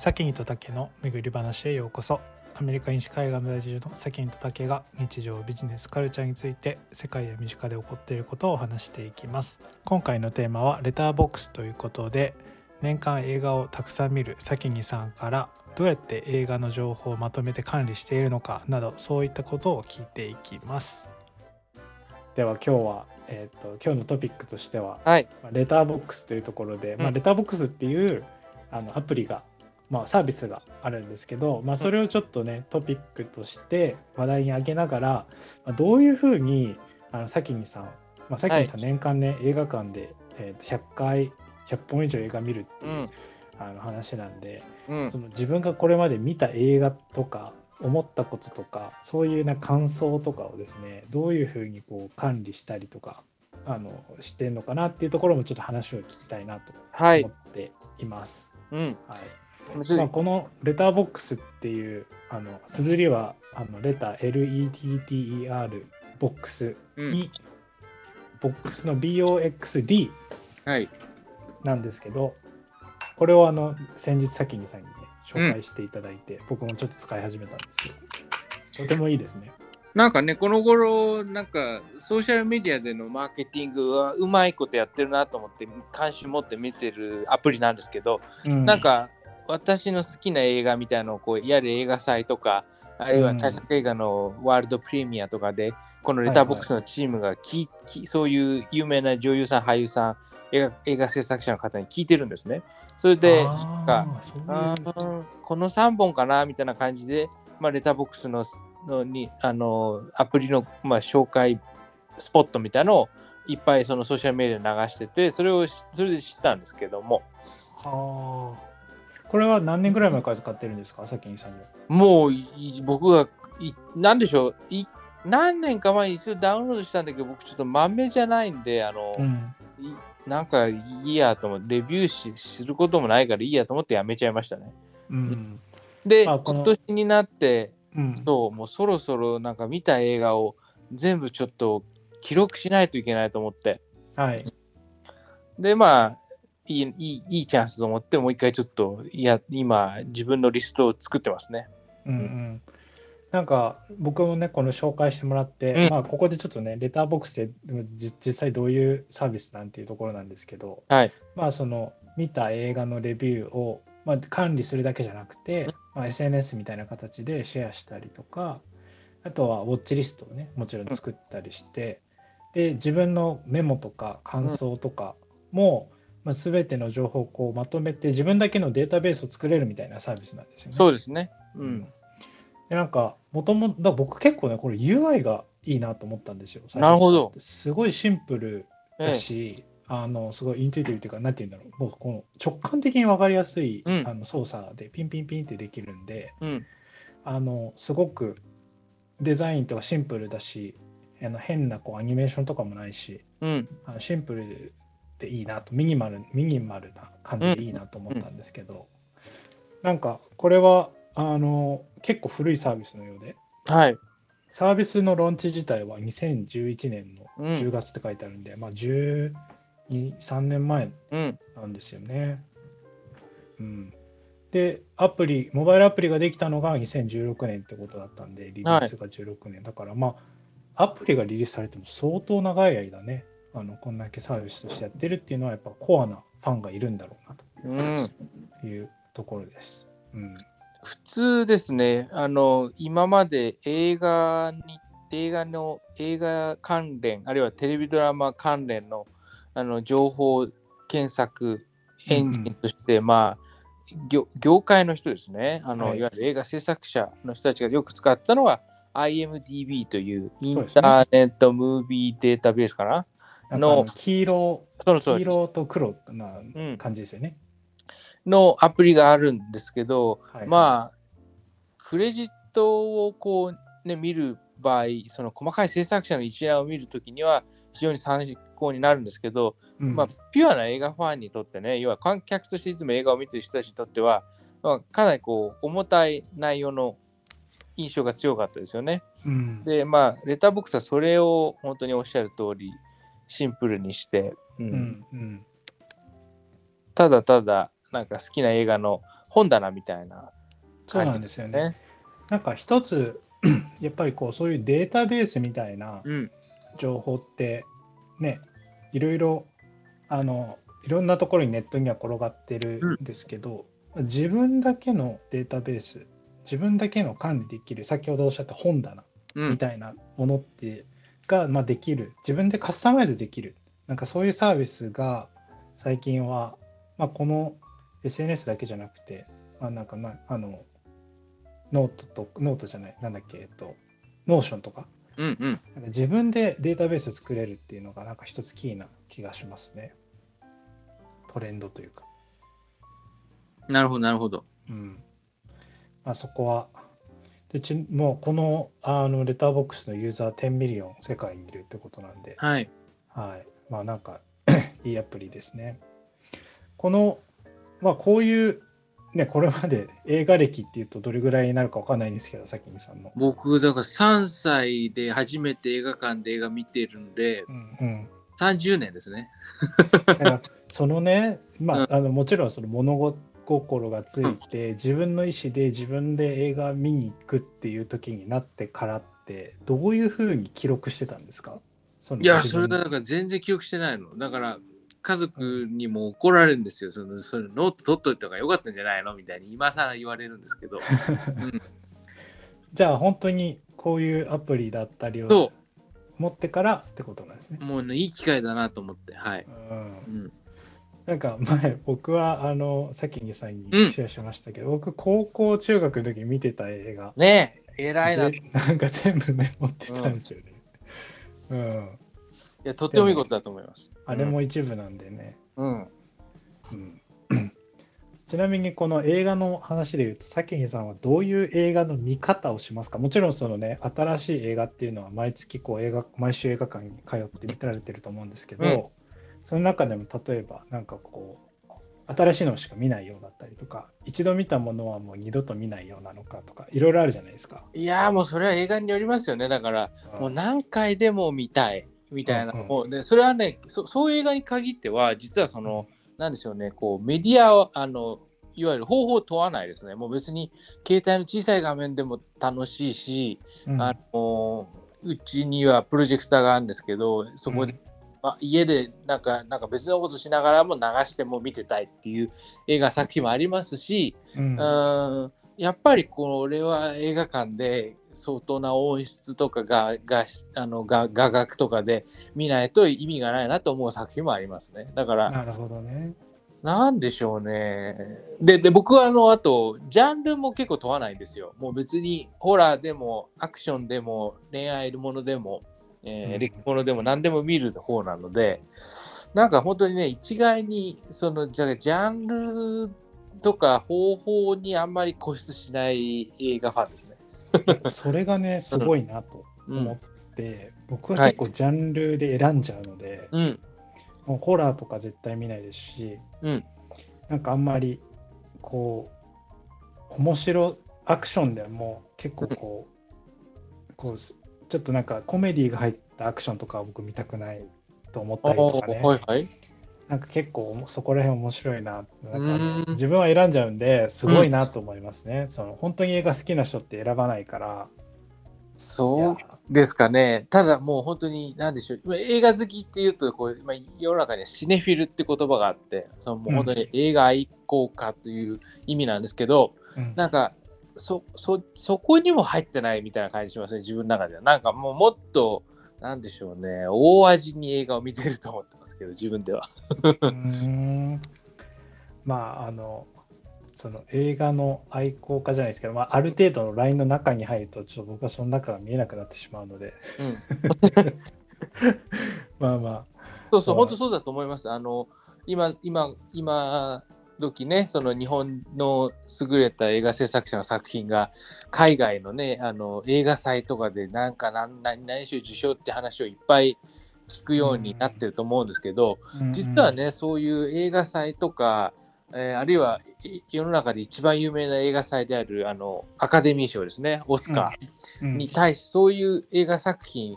サキニとタケの巡り話へようこそ。アメリカ西海岸在住のサキニとタケが日常ビジネスカルチャーについて世界や身近で起こっていることを話していきます。今回のテーマはレターボックスということで年間映画をたくさん見るサキニさんからどうやって映画の情報をまとめて管理しているのかなどそういったことを聞いていきます。では今日は、えーと、今日のトピックとしては、はい、レターボックスというところで、うん、まあ、レターボックスっていうあのアプリがまあ、サービスがあるんですけど、まあ、それをちょっとね、トピックとして話題に挙げながら、まあ、どういうふうにあのさきみさん、まあ、さきみさん年間ね、はい、映画館で、えー、100回100本以上映画見るっていう、うん、あの話なんで、うん、その自分がこれまで見た映画とか思ったこととかそういうな感想とかをですねどういうふうにこう管理したりとかあのしてるのかなっていうところもちょっと話を聞きたいなと思っています。はい、うん。はいまあ、このレターボックスっていうあの綴りはあのレター LETTER ボックス。に、うん、ボックスの BOXD なんですけど、はい、これをあの先日先にさんにね紹介していただいて、うん、僕もちょっと使い始めたんですよ。とてもいいですね。なんかね、この頃、なんか、ソーシャルメディアでのマーケティングはうまいことやってるなと思って、関心持って見てるアプリなんですけど、うん、なんか、私の好きな映画みたいなのをこうやる映画祭とか、あるいは大作映画のワールドプレミアとかで、このレターボックスのチームがき、はいはい、そういう有名な女優さん、俳優さん、映画映画制作者の方に聞いてるんですね。それで、かこの3本かなみたいな感じで、まあ、レターボックスののにあのアプリの、まあ、紹介スポットみたいなのをいっぱいそのソーシャルメディアで流してて、それをそれで知ったんですけども。はあ。これは何年ぐらい前から使ってるんですか、さきにさんも。もう僕がい、なんでしょう？い、何年か前に一度ダウンロードしたんだけど、僕ちょっと豆じゃないんで、あの、うん、なんかいいやと思って、レビューしすることもないからいいやと思ってやめちゃいましたね。うん、で、今年になって、うん、そう、もうそろそろなんか見た映画を全部ちょっと記録しないといけないと思って。はい。で、まあ、いいいいいいチャンスと思って、もう一回ちょっと、いや、今、自分のリストを作ってますね。うん、うん、なんか、僕もね、この紹介してもらって、うん、まあ、ここでちょっとね、レターボックスで実際どういうサービスなんていうところなんですけど、はい、まあ、その、見た映画のレビューを、まあ、管理するだけじゃなくて、まあ、SNS みたいな形でシェアしたりとか、あとはウォッチリストをね、もちろん作ったりして、で、自分のメモとか感想とかも、まあ、全ての情報をこうまとめて自分だけのデータベースを作れるみたいなサービスなんですよね。そうですね。うん。でなんか、もともと、僕結構ね、これ UI がいいなと思ったんですよ。なるほど。すごいシンプルだし、ええ、あのすごいインテュイティブっていうか、なんて言うんだろう、もうこの直感的に分かりやすい、うん、あの操作でピンピンピンってできるんで、うん、あのすごくデザインとかシンプルだし、あの変なこうアニメーションとかもないし、うん、あのシンプルっていいなとミニマルミニマルな感じでいいなと思ったんですけど、うん、なんかこれはあの結構古いサービスのようで、はい、サービスのローンチ自体は2011年の10月って書いてあるんで、うん、まあ13年前なんですよね。うん、うん、で、アプリ、モバイルアプリができたのが2016年ってことだったんで、リリースが16年、はい、だからまあ、アプリがリリースされても相当長い間ね、あのこんだけサービスとしてやってるっていうのはやっぱコアなファンがいるんだろうなと。いうところです。うん、普通ですね。あの今まで映画に映画の映画関連あるいはテレビドラマ関連のあの情報検索エンジンとして、うん、まあ業業界の人ですね。あの、はい、いわゆる映画制作者の人たちがよく使ったのは IMDB というインターネットムービーデータベースかなの黄色黄色と黒な感じですよね、うん、のアプリがあるんですけど、はい、まあクレジットをこうね見る場合その細かい制作者の一覧を見るときには非常に参考になるんですけど、うん、まあ、ピュアな映画ファンにとってね要は観客としていつも映画を見てる人たちにとっては、まあ、かなりこう重たい内容の印象が強かったですよね。うん、でまあレターボックスはそれを本当におっしゃる通りシンプルにして、うん。うん、ただただなんか好きな映画の本棚みたいな、そうなんですよね。なんか一つ、やっぱりこうそういうデータベースみたいな情報ってね、うん、いろいろあのいろんなところにネットには転がってるん。ですけど、うん、自分だけのデータベース自分だけの管理できる先ほどおっしゃった本棚みたいなものって、が、まあ、できる自分でカスタマイズできるなんかそういうサービスが最近は、まあ、この SNS だけじゃなくて、まあ、なんかなあのノートとノートじゃないなんだっけえっとNotion とかうんうん、なんか自分でデータベース作れるっていうのがなんか一つキーな気がしますね。トレンドというか。なるほど、なるほど。うん。まあ、そこは、でちもうこのあの Letterboxd のユーザー10 million 世界にいるってことなんで、はい。はい。まあなんか いいアプリですね。この、まあこういうね、これまで映画歴っていうとどれぐらいになるかわかんないんですけど、さきみさんの。僕、だから3歳で初めて映画館で映画見てるんで、うんうん、30年ですね。そのね、まあ、うん、あのもちろんその物心がついて、うん、自分の意思で自分で映画見に行くっていう時になってからって、どういうふうに記録してたんですか？いや、それがだから全然記憶してないの。だから、家族にも怒られるんですよ。そのそのノート取っといた方がよかったんじゃないの？みたいに今更言われるんですけど。うん、じゃあ本当にこういうアプリだったりを持ってからってことなんですね。もう、ね、いい機会だなと思って。はい。うん、なんか前僕はあのさきにさんにシェアしましたけど、うん、僕高校中学の時見てた映画。ねえ、偉いな。なんか全部メモってたんですよね。うん、うんいや、とってもいいことだと思います。あれも一部なんでね。うん。うん、ちなみにこの映画の話で言うと、さきひさんはどういう映画の見方をしますか？もちろんそのね、新しい映画っていうのは毎月こう映画、毎週映画館に通って見られてると思うんですけど、うん、その中でも例えばなんかこう、新しいのしか見ないようだったりとか、一度見たものはもう二度と見ないようなのかとか、いろいろあるじゃないですか。いやもうそれは映画によりますよね。だから、もう何回でも見たい。みたいな、うんうん、でそれはねそそういう映画に限っては実はそのなんでしょうねこうメディアをあのいわゆる方法を問わないですねもう別に携帯の小さい画面でも楽しいし、うん、あのうちにはプロジェクターがあるんですけどそこで、うん、まあ、家でなんかなんか別のことしながらも流しても見てたいっていう映画作品もありますし、うん、うんやっぱりこれは映画館で相当な音質とかががあの画画角とかで見ないと意味がないなと思う作品もありますね。だからなるほどね。なんでしょうね。で、で僕はあの、あと、ジャンルも結構問わないんですよ。もう別にホラーでもアクションでも恋愛ものでも、えー、歴ものでも何でも見る方なので、なんか本当にね、一概に、その、じゃジャンルとか方法にあんまり固執しない映画ファンですね。それがね、すごいなと思って、うん、僕は結構ジャンルで選んじゃうので、はい、もうホラーとか絶対見ないですし、うん、なんかあんまりこう、面白アクションでも結構こう、こうちょっとなんかコメディが入ったアクションとかは僕見たくないと思ったりとかね。はいはい。なんか結構そこら辺面白いななん。か、自分は選んじゃうんですごいなと思いますね、うん、その本当に映画好きな人って選ばないから。そうですかね。ただもう本当に何でしょう。映画好きっていうとこう、まあ、世の中にはシネフィルって言葉があってそのもう本当に映画愛好家という意味なんですけど、うん、なんかそそそこにも入ってないみたいな感じしますね自分の中ではなんかもうもっとなんでしょうね、大味に映画を見てると思ってますけど、自分では。うんまあ、あの、その映画の愛好家じゃないですけど、まあ、ある程度のラインの中に入ると、ちょっと僕はその中が見えなくなってしまうので。うん、まあまあ。そうそう、本当そうだと思います。あの、今、今、今、時ね、その日本の優れた映画制作者の作品が海外のね、あの映画祭とかでなんか何何何賞受賞って話をいっぱい聞くようになってると思うんですけど、うん、実はね、そういう映画祭とか、えー、あるいは世の中で一番有名な映画祭であるあのアカデミー賞ですね、オスカーに対し、そういう映画作品、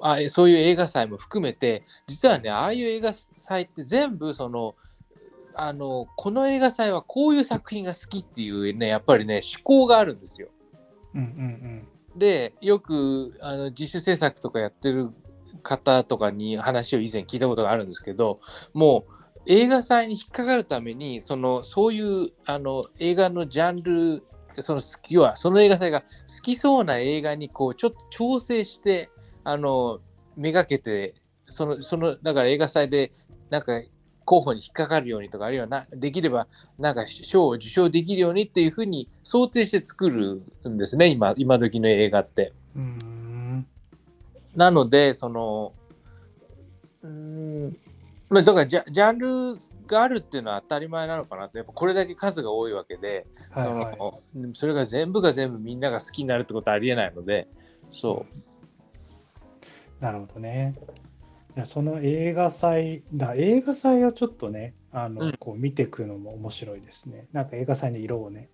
あそういう映画祭も含めて、実はね、ああいう映画祭って全部その、あのこの映画祭はこういう作品が好きっていうねやっぱりね思考があるんですよ。うんうんでよくあの自主制作とかやってる方とかに話を以前聞いたことがあるんですけどもう映画祭に引っかかるためにそのそういうあの映画のジャンルその要はその映画祭が好きそうな映画にこうちょっと調整してあのめがけてそのそのだから映画祭でなんか候補に引っかかるようにとかあるいはなできればなんか賞を受賞できるようにっていうふうに想定して作るんですね今今時の映画って。うん。なのでそのうんまあだからジャジャンルがあるっていうのは当たり前なのかなってやっぱこれだけ数が多いわけで、はいはい。そのそれが全部が全部みんなが好きになるってことはありえないのでそう。なるほどね。いやその映画祭だ映画祭をちょっとねあの、うんこう見ていくのも面白いですね。なんか映画祭の色をね。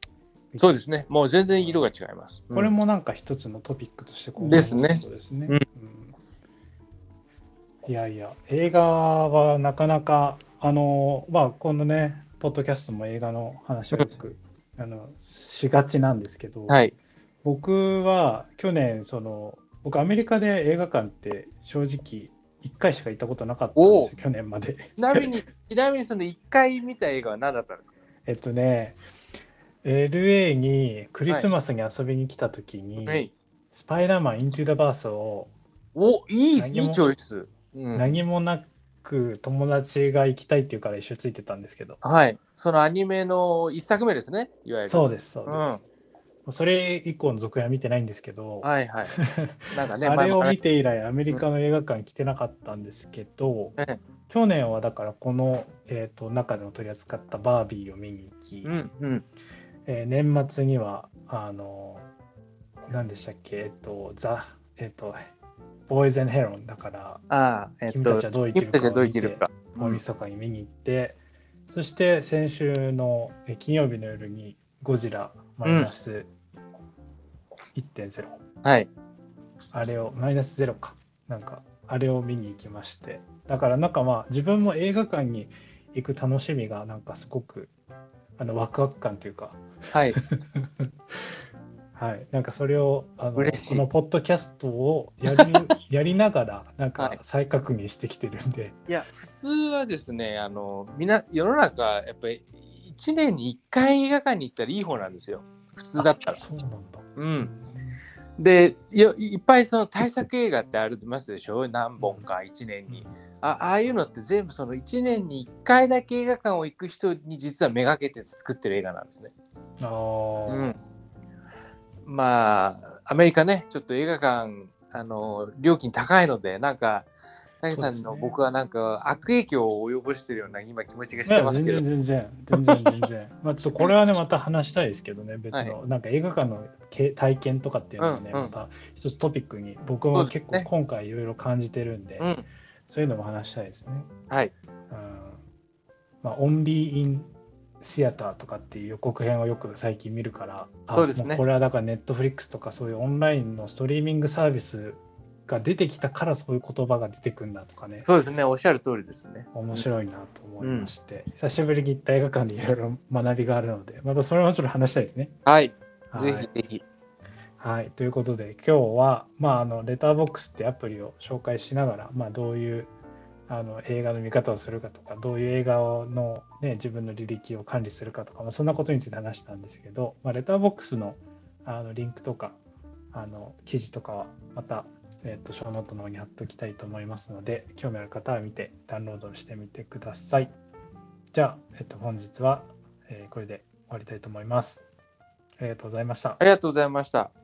そうですねもう全然色が違います。これもなんか一つのトピックとしてこうですねそうですね。うんうんいやいや、映画はなかなか、あの、まあ、このね、ポッドキャストも映画の話をよくあのしがちなんですけど、はい僕は去年、その、僕、アメリカで映画館って正直、1回しか行ったことなかったんですよ、去年まで。ちなみにちなみにその1回見た映画は何だったんですか？えっとね、LA にクリスマスに遊びに来た時に、はいスパイダーマン・イントゥ・ダ・バースをおいいいいチョイス。うん何もなく友達が行きたいっていうから一緒ついてたんですけど、はい。そのアニメの1作目ですね、いわゆる。そうです、そううん。それ以降の続編は見てないんですけど、はいはい。なんかね、あれを見て、て以来、アメリカの映画館来てなかったんですけど、ええ去年はだからこの、えー、と中でも取り扱ったバービーを見に行き、うんうん。えー年末には、あの、何でしたっけ、えっ、と、ザ、えっ、と、ボーイズ・ヘロンだから、ああ、えっと君たちは、どう生きるかを見て。大晦日に見に行って、そして先週のえ金曜日の夜にゴジラマイナス1.0、はい。あれをマイナス0か。なんかあれを見に行きまして。だからなんかまあ自分も映画館に行く楽しみがなんかすごくあのワクワク感というか。はい。はい。なんかそれをあの嬉しい。このポッドキャストをやり やりながらなんはい。か再確認してきてるんで、いや、普通はですね、あの、みな、世の中、やっぱり、1年に1回映画館に行ったらいい方なんですよ。普通だったらあ。そうなんだうん。でよいっぱいその対策映画ってありますでしょ？何本か1年にあああいうのって全部その1年に1回だけ映画館を行く人に実はめがけて作ってる映画なんですね。あーうん、まあアメリカねちょっと映画館あの料金高いのでなんか武さんの僕はなんか悪影響を及ぼしてるような今気持ちがしてますけど。然全然全然全然。まあちょっとこれはねまた話したいですけどね別の、はなんか映画館のけ体験とかっていうのもね、うんうん。また一つトピックに僕も結構ね。今回いろいろ感じてるんで、うん。そういうのも話したいですね。はい。うん。まあ、 only in theater とかっていう予告編をよく最近見るから、あそうですね。もこれはだからネットフリックスとかそういうオンラインのストリーミングサービスが出てきたからそういう言葉が出てくるんだとかね、そうですねおっしゃる通りですね。面白いなと思いまして、久しぶりに行った映画館でいろいろ学びがあるので、またそれもちょっと話したいですね。はい、はいぜひぜひ。はい、ということで今日は、まあ、あのレターボックスってアプリを紹介しながら、まあ、どういうあの映画の見方をするかとかどういう映画の、ね、自分の履歴を管理するかとか、まあ、そんなことについて話したんですけど、まあ、レターボックスのあのリンクとかあの記事とかはまた、えっとショーノートの方に貼っておきたいと思いますので興味ある方は見てダウンロードしてみてください。じゃあ、えっと本日は、えーこれで終わりたいと思います。ありがとうございましたあ。りがとうございました。